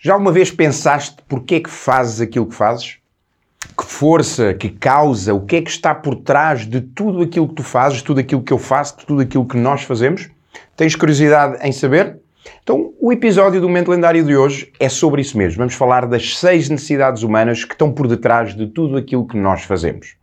Já alguma vez pensaste porque é que fazes aquilo que fazes? Que força, que causa, o que é que está por trás de tudo aquilo que tu fazes, tudo aquilo que eu faço, tudo aquilo que nós fazemos? Tens curiosidade em saber? Então, o episódio do Momento Lendário de hoje é sobre isso mesmo. Vamos falar das seis necessidades humanas que estão por detrás de tudo aquilo que nós fazemos.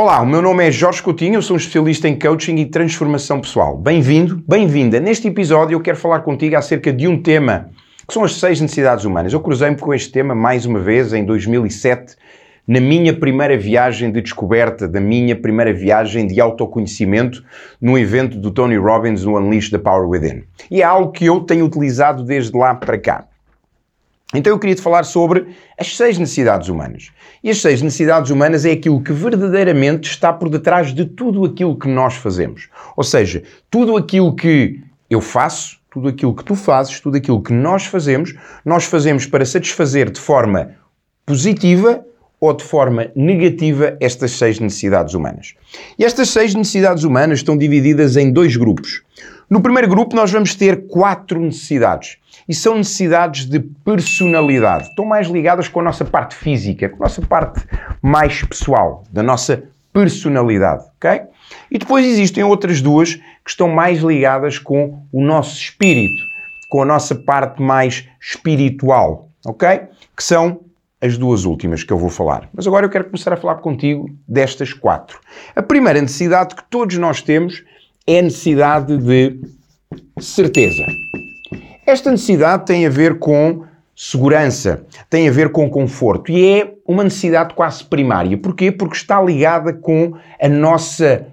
Olá, o meu nome é Jorge Coutinho, eu sou um especialista em coaching e transformação pessoal. Bem-vindo, bem-vinda. Neste episódio eu quero falar contigo acerca de um tema que são as seis necessidades humanas. Eu cruzei-me com este tema mais uma vez em 2007, na minha primeira viagem de descoberta, da minha primeira viagem de autoconhecimento, no evento do Tony Robbins no Unleash the Power Within. E é algo que eu tenho utilizado desde lá para cá. Então eu queria te falar sobre as seis necessidades humanas. E as seis necessidades humanas é aquilo que verdadeiramente está por detrás de tudo aquilo que nós fazemos. Ou seja, tudo aquilo que eu faço, tudo aquilo que tu fazes, tudo aquilo que nós fazemos, nós fazemos para satisfazer de forma positiva ou de forma negativa estas seis necessidades humanas. E estas seis necessidades humanas estão divididas em dois grupos. No primeiro grupo, nós vamos ter quatro necessidades. E são necessidades de personalidade. Estão mais ligadas com a nossa parte física, com a nossa parte mais pessoal, da nossa personalidade, ok? E depois existem outras duas que estão mais ligadas com o nosso espírito, com a nossa parte mais espiritual, ok? Que são as duas últimas que eu vou falar. Mas agora eu quero começar a falar contigo destas quatro. A primeira necessidade que todos nós temos é a necessidade de certeza. Esta necessidade tem a ver com segurança, tem a ver com conforto e é uma necessidade quase primária. Porquê? Porque está ligada com a nossa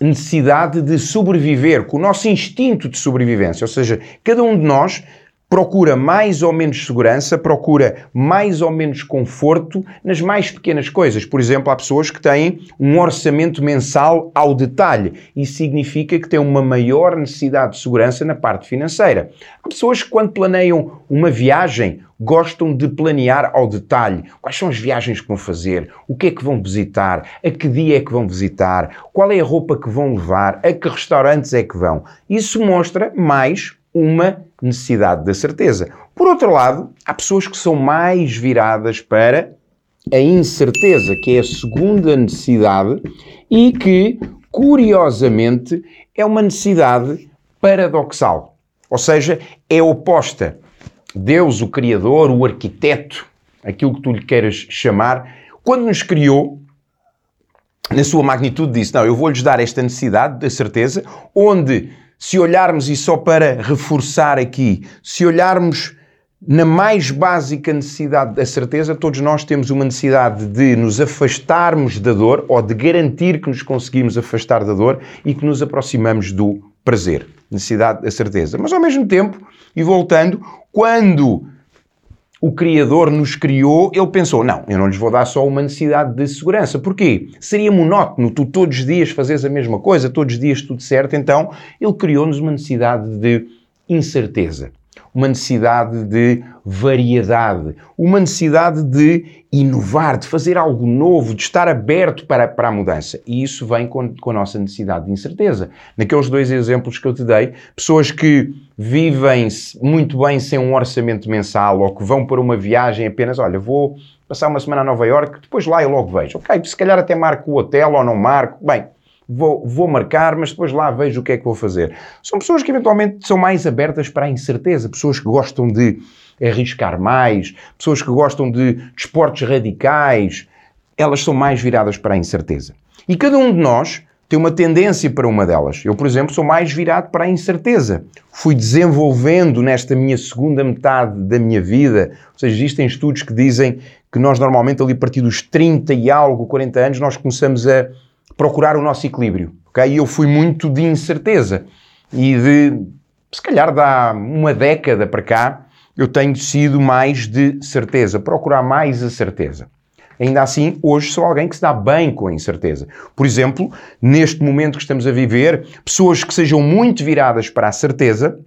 necessidade de sobreviver, com o nosso instinto de sobrevivência. Ou seja, cada um de nós procura mais ou menos segurança, procura mais ou menos conforto nas mais pequenas coisas. Por exemplo, há pessoas que têm um orçamento mensal ao detalhe. Isso significa que têm uma maior necessidade de segurança na parte financeira. Há pessoas que, quando planeiam uma viagem, gostam de planear ao detalhe quais são as viagens que vão fazer, o que é que vão visitar, a que dia é que vão visitar, qual é a roupa que vão levar, a que restaurantes é que vão. Isso mostra mais uma necessidade da certeza. Por outro lado, há pessoas que são mais viradas para a incerteza, que é a segunda necessidade e que, curiosamente, é uma necessidade paradoxal. Ou seja, é oposta. Deus, o Criador, o arquiteto, aquilo que tu lhe queiras chamar, quando nos criou, na sua magnitude, disse: Não, eu vou-lhes dar esta necessidade da certeza, onde se olharmos, e só para reforçar aqui, se olharmos na mais básica necessidade da certeza, todos nós temos uma necessidade de nos afastarmos da dor ou de garantir que nos conseguimos afastar da dor e que nos aproximamos do prazer. Necessidade da certeza. Mas ao mesmo tempo, e voltando, quando o Criador nos criou, ele pensou: não, eu não lhes vou dar só uma necessidade de segurança. Porquê? Seria monótono tu todos os dias fazes a mesma coisa, todos os dias tudo certo. Então, ele criou-nos uma necessidade de incerteza uma necessidade de variedade, uma necessidade de inovar, de fazer algo novo, de estar aberto para, para a mudança. E isso vem com, com a nossa necessidade de incerteza. Naqueles dois exemplos que eu te dei, pessoas que vivem muito bem sem um orçamento mensal ou que vão para uma viagem apenas, olha, vou passar uma semana a Nova Iorque, depois lá eu logo vejo. Ok, se calhar até marco o hotel ou não marco. Bem, vou, vou marcar, mas depois lá vejo o que é que vou fazer. São pessoas que eventualmente são mais abertas para a incerteza, pessoas que gostam de arriscar mais, pessoas que gostam de desportos radicais, elas são mais viradas para a incerteza. E cada um de nós tem uma tendência para uma delas. Eu, por exemplo, sou mais virado para a incerteza. Fui desenvolvendo nesta minha segunda metade da minha vida, ou seja, existem estudos que dizem que nós normalmente ali a partir dos 30 e algo, 40 anos, nós começamos a procurar o nosso equilíbrio. Okay? Eu fui muito de incerteza e de, se calhar, dá uma década para cá, eu tenho sido mais de certeza, procurar mais a certeza. Ainda assim, hoje sou alguém que se dá bem com a incerteza. Por exemplo, neste momento que estamos a viver, pessoas que sejam muito viradas para a certeza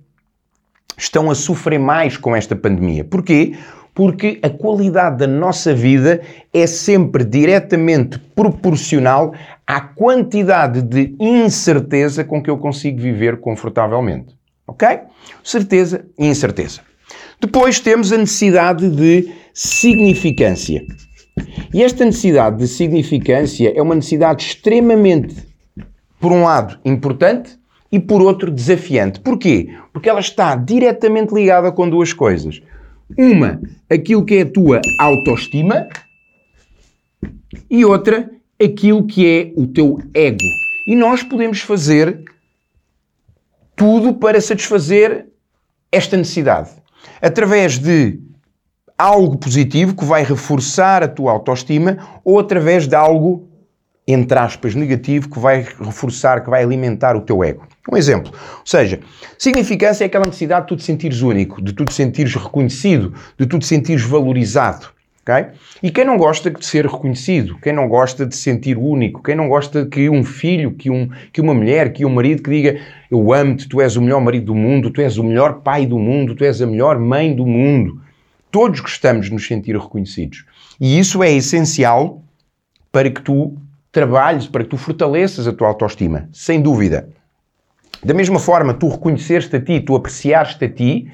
estão a sofrer mais com esta pandemia. Porquê? Porque a qualidade da nossa vida é sempre diretamente proporcional à quantidade de incerteza com que eu consigo viver confortavelmente. Ok? Certeza e incerteza. Depois temos a necessidade de significância. E esta necessidade de significância é uma necessidade extremamente, por um lado, importante e por outro, desafiante. Porquê? Porque ela está diretamente ligada com duas coisas. Uma, aquilo que é a tua autoestima e outra, aquilo que é o teu ego. E nós podemos fazer tudo para satisfazer esta necessidade. Através de algo positivo que vai reforçar a tua autoestima ou através de algo, entre aspas, negativo que vai reforçar, que vai alimentar o teu ego. Um exemplo. Ou seja, significância é aquela necessidade de tu te sentires único, de tu te sentires reconhecido, de tu te sentires valorizado. Okay? E quem não gosta de ser reconhecido, quem não gosta de se sentir único, quem não gosta que um filho, que, um, que uma mulher, que um marido que diga eu amo-te, tu és o melhor marido do mundo, tu és o melhor pai do mundo, tu és a melhor mãe do mundo. Todos gostamos de nos sentir reconhecidos. E isso é essencial para que tu trabalhes, para que tu fortaleças a tua autoestima, sem dúvida. Da mesma forma, tu reconheceres-te a ti, tu apreciares-te a ti,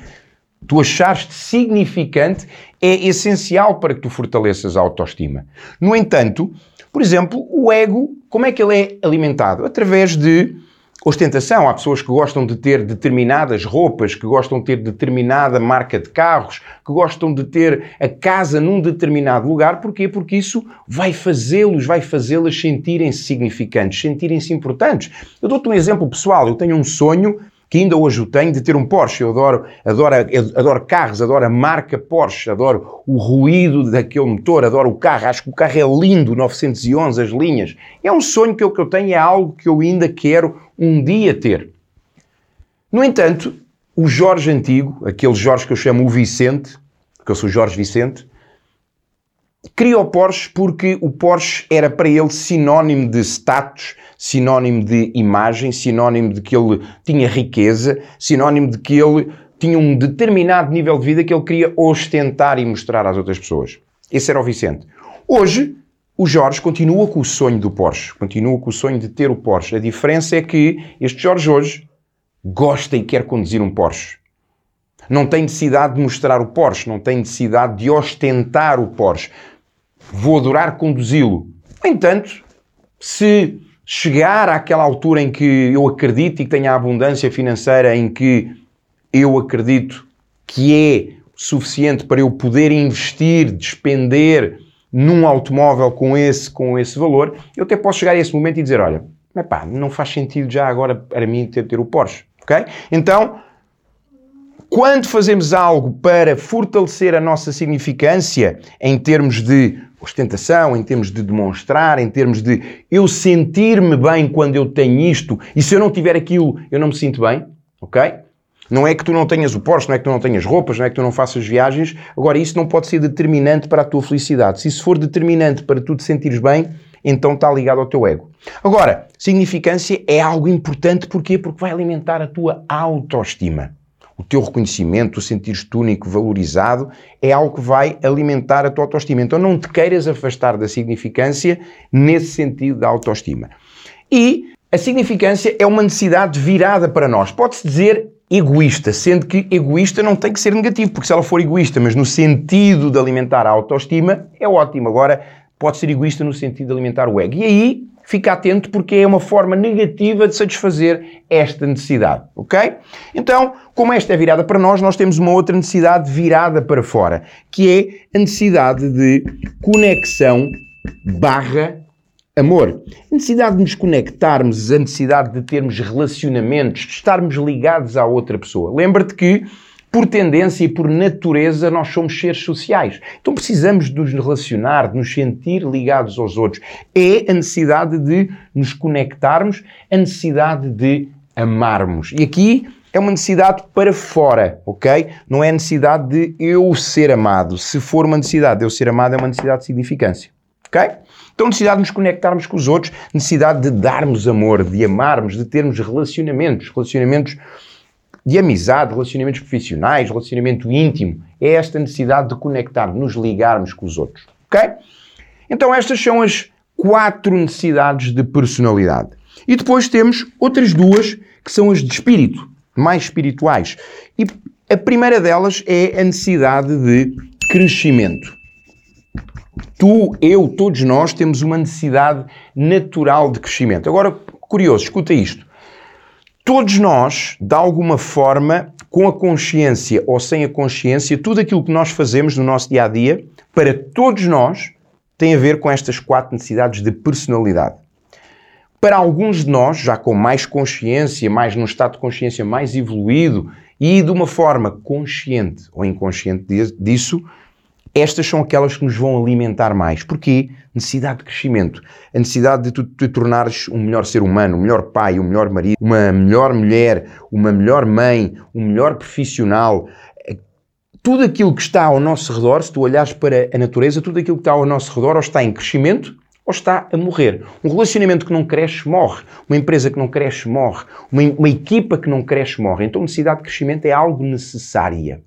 tu achares-te significante, é essencial para que tu fortaleças a autoestima. No entanto, por exemplo, o ego, como é que ele é alimentado? Através de ostentação. Há pessoas que gostam de ter determinadas roupas, que gostam de ter determinada marca de carros, que gostam de ter a casa num determinado lugar. Porquê? Porque isso vai fazê-los, vai fazê-las sentirem-se significantes, sentirem-se importantes. Eu dou-te um exemplo pessoal. Eu tenho um sonho que ainda hoje o tenho, de ter um Porsche. Eu adoro, adoro, adoro carros, adoro a marca Porsche, adoro o ruído daquele motor, adoro o carro. Acho que o carro é lindo, 911, as linhas. É um sonho que eu, que eu tenho, é algo que eu ainda quero um dia ter. No entanto, o Jorge antigo, aquele Jorge que eu chamo o Vicente, que eu sou Jorge Vicente, queria o Porsche porque o Porsche era para ele sinónimo de status, sinónimo de imagem, sinónimo de que ele tinha riqueza, sinónimo de que ele tinha um determinado nível de vida que ele queria ostentar e mostrar às outras pessoas. Esse era o Vicente. Hoje, o Jorge continua com o sonho do Porsche, continua com o sonho de ter o Porsche. A diferença é que este Jorge hoje gosta e quer conduzir um Porsche. Não tem necessidade de mostrar o Porsche, não tem necessidade de ostentar o Porsche vou adorar conduzi-lo. No entanto, se chegar àquela altura em que eu acredito e que tenha a abundância financeira em que eu acredito que é suficiente para eu poder investir, despender num automóvel com esse, com esse valor, eu até posso chegar a esse momento e dizer, olha, pá, não faz sentido já agora para mim ter, ter o Porsche, ok? Então, quando fazemos algo para fortalecer a nossa significância em termos de ostentação, em termos de demonstrar, em termos de eu sentir-me bem quando eu tenho isto e se eu não tiver aquilo eu não me sinto bem, ok? Não é que tu não tenhas o Porsche, não é que tu não tenhas roupas, não é que tu não faças viagens. Agora, isso não pode ser determinante para a tua felicidade. Se isso for determinante para tu te sentires bem, então está ligado ao teu ego. Agora, significância é algo importante, porquê? Porque vai alimentar a tua autoestima o teu reconhecimento, o sentir-te único, valorizado, é algo que vai alimentar a tua autoestima. Então não te queiras afastar da significância nesse sentido da autoestima. E a significância é uma necessidade virada para nós. Pode-se dizer egoísta, sendo que egoísta não tem que ser negativo, porque se ela for egoísta, mas no sentido de alimentar a autoestima, é ótimo. Agora, pode ser egoísta no sentido de alimentar o ego. E aí fica atento porque é uma forma negativa de satisfazer esta necessidade, ok? Então, como esta é virada para nós, nós temos uma outra necessidade virada para fora, que é a necessidade de conexão barra amor. A necessidade de nos conectarmos, a necessidade de termos relacionamentos, de estarmos ligados à outra pessoa. Lembra-te que por tendência e por natureza, nós somos seres sociais. Então precisamos de nos relacionar, de nos sentir ligados aos outros. É a necessidade de nos conectarmos, a necessidade de amarmos. E aqui é uma necessidade para fora, ok? Não é a necessidade de eu ser amado. Se for uma necessidade de eu ser amado, é uma necessidade de significância, ok? Então, necessidade de nos conectarmos com os outros, necessidade de darmos amor, de amarmos, de termos relacionamentos, relacionamentos de amizade, relacionamentos profissionais, relacionamento íntimo. É esta necessidade de conectar, nos ligarmos com os outros. Ok? Então, estas são as quatro necessidades de personalidade. E depois temos outras duas que são as de espírito, mais espirituais. E a primeira delas é a necessidade de crescimento. Tu, eu, todos nós temos uma necessidade natural de crescimento. Agora, curioso, escuta isto. Todos nós, de alguma forma, com a consciência ou sem a consciência, tudo aquilo que nós fazemos no nosso dia a dia, para todos nós, tem a ver com estas quatro necessidades de personalidade. Para alguns de nós, já com mais consciência, mais num estado de consciência mais evoluído e de uma forma consciente ou inconsciente disso, estas são aquelas que nos vão alimentar mais. Porquê? Necessidade de crescimento. A necessidade de tu te tornares um melhor ser humano, um melhor pai, um melhor marido, uma melhor mulher, uma melhor mãe, um melhor profissional. Tudo aquilo que está ao nosso redor, se tu olhares para a natureza, tudo aquilo que está ao nosso redor ou está em crescimento ou está a morrer. Um relacionamento que não cresce, morre. Uma empresa que não cresce, morre. Uma, uma equipa que não cresce, morre. Então, necessidade de crescimento é algo necessária.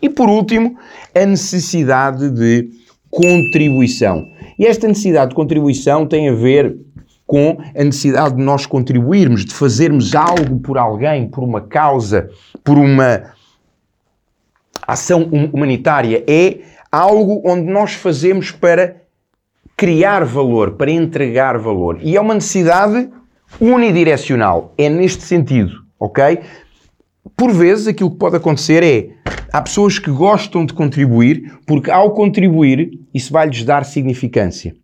E por último, a necessidade de contribuição. E esta necessidade de contribuição tem a ver com a necessidade de nós contribuirmos, de fazermos algo por alguém, por uma causa, por uma ação hum, humanitária. É algo onde nós fazemos para criar valor, para entregar valor. E é uma necessidade unidirecional. É neste sentido, ok? Por vezes aquilo que pode acontecer é há pessoas que gostam de contribuir porque ao contribuir isso vai-lhes dar significância.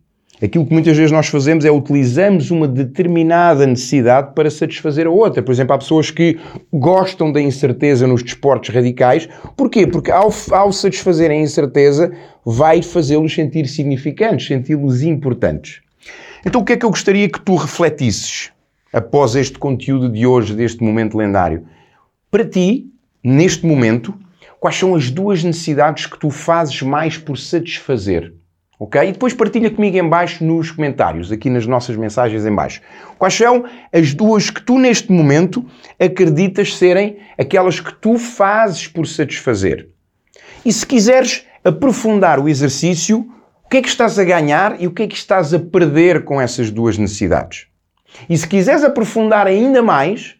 Aquilo que muitas vezes nós fazemos é utilizamos uma determinada necessidade para satisfazer a outra. Por exemplo, há pessoas que gostam da incerteza nos desportos radicais. Porquê? Porque ao, ao satisfazerem a incerteza, vai fazê-los sentir significantes, senti-los importantes. Então, o que é que eu gostaria que tu refletisses após este conteúdo de hoje, deste momento lendário? Para ti, neste momento, quais são as duas necessidades que tu fazes mais por satisfazer? Ok? E depois partilha comigo em baixo nos comentários, aqui nas nossas mensagens em baixo. Quais são as duas que tu neste momento acreditas serem aquelas que tu fazes por satisfazer? E se quiseres aprofundar o exercício, o que é que estás a ganhar e o que é que estás a perder com essas duas necessidades? E se quiseres aprofundar ainda mais,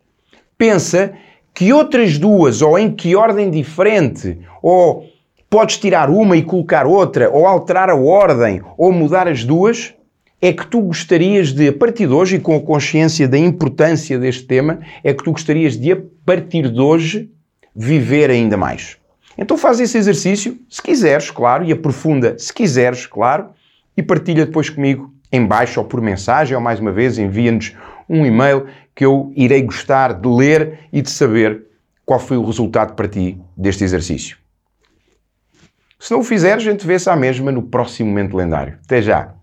pensa que outras duas, ou em que ordem diferente, ou podes tirar uma e colocar outra, ou alterar a ordem, ou mudar as duas, é que tu gostarias de, a partir de hoje, e com a consciência da importância deste tema, é que tu gostarias de, a partir de hoje, viver ainda mais. Então faz esse exercício, se quiseres, claro, e aprofunda, se quiseres, claro, e partilha depois comigo em baixo ou por mensagem, ou mais uma vez envia-nos um e-mail que eu irei gostar de ler e de saber qual foi o resultado para ti deste exercício. Se não o fizeres, a gente vê-se à mesma no próximo momento lendário. Até já!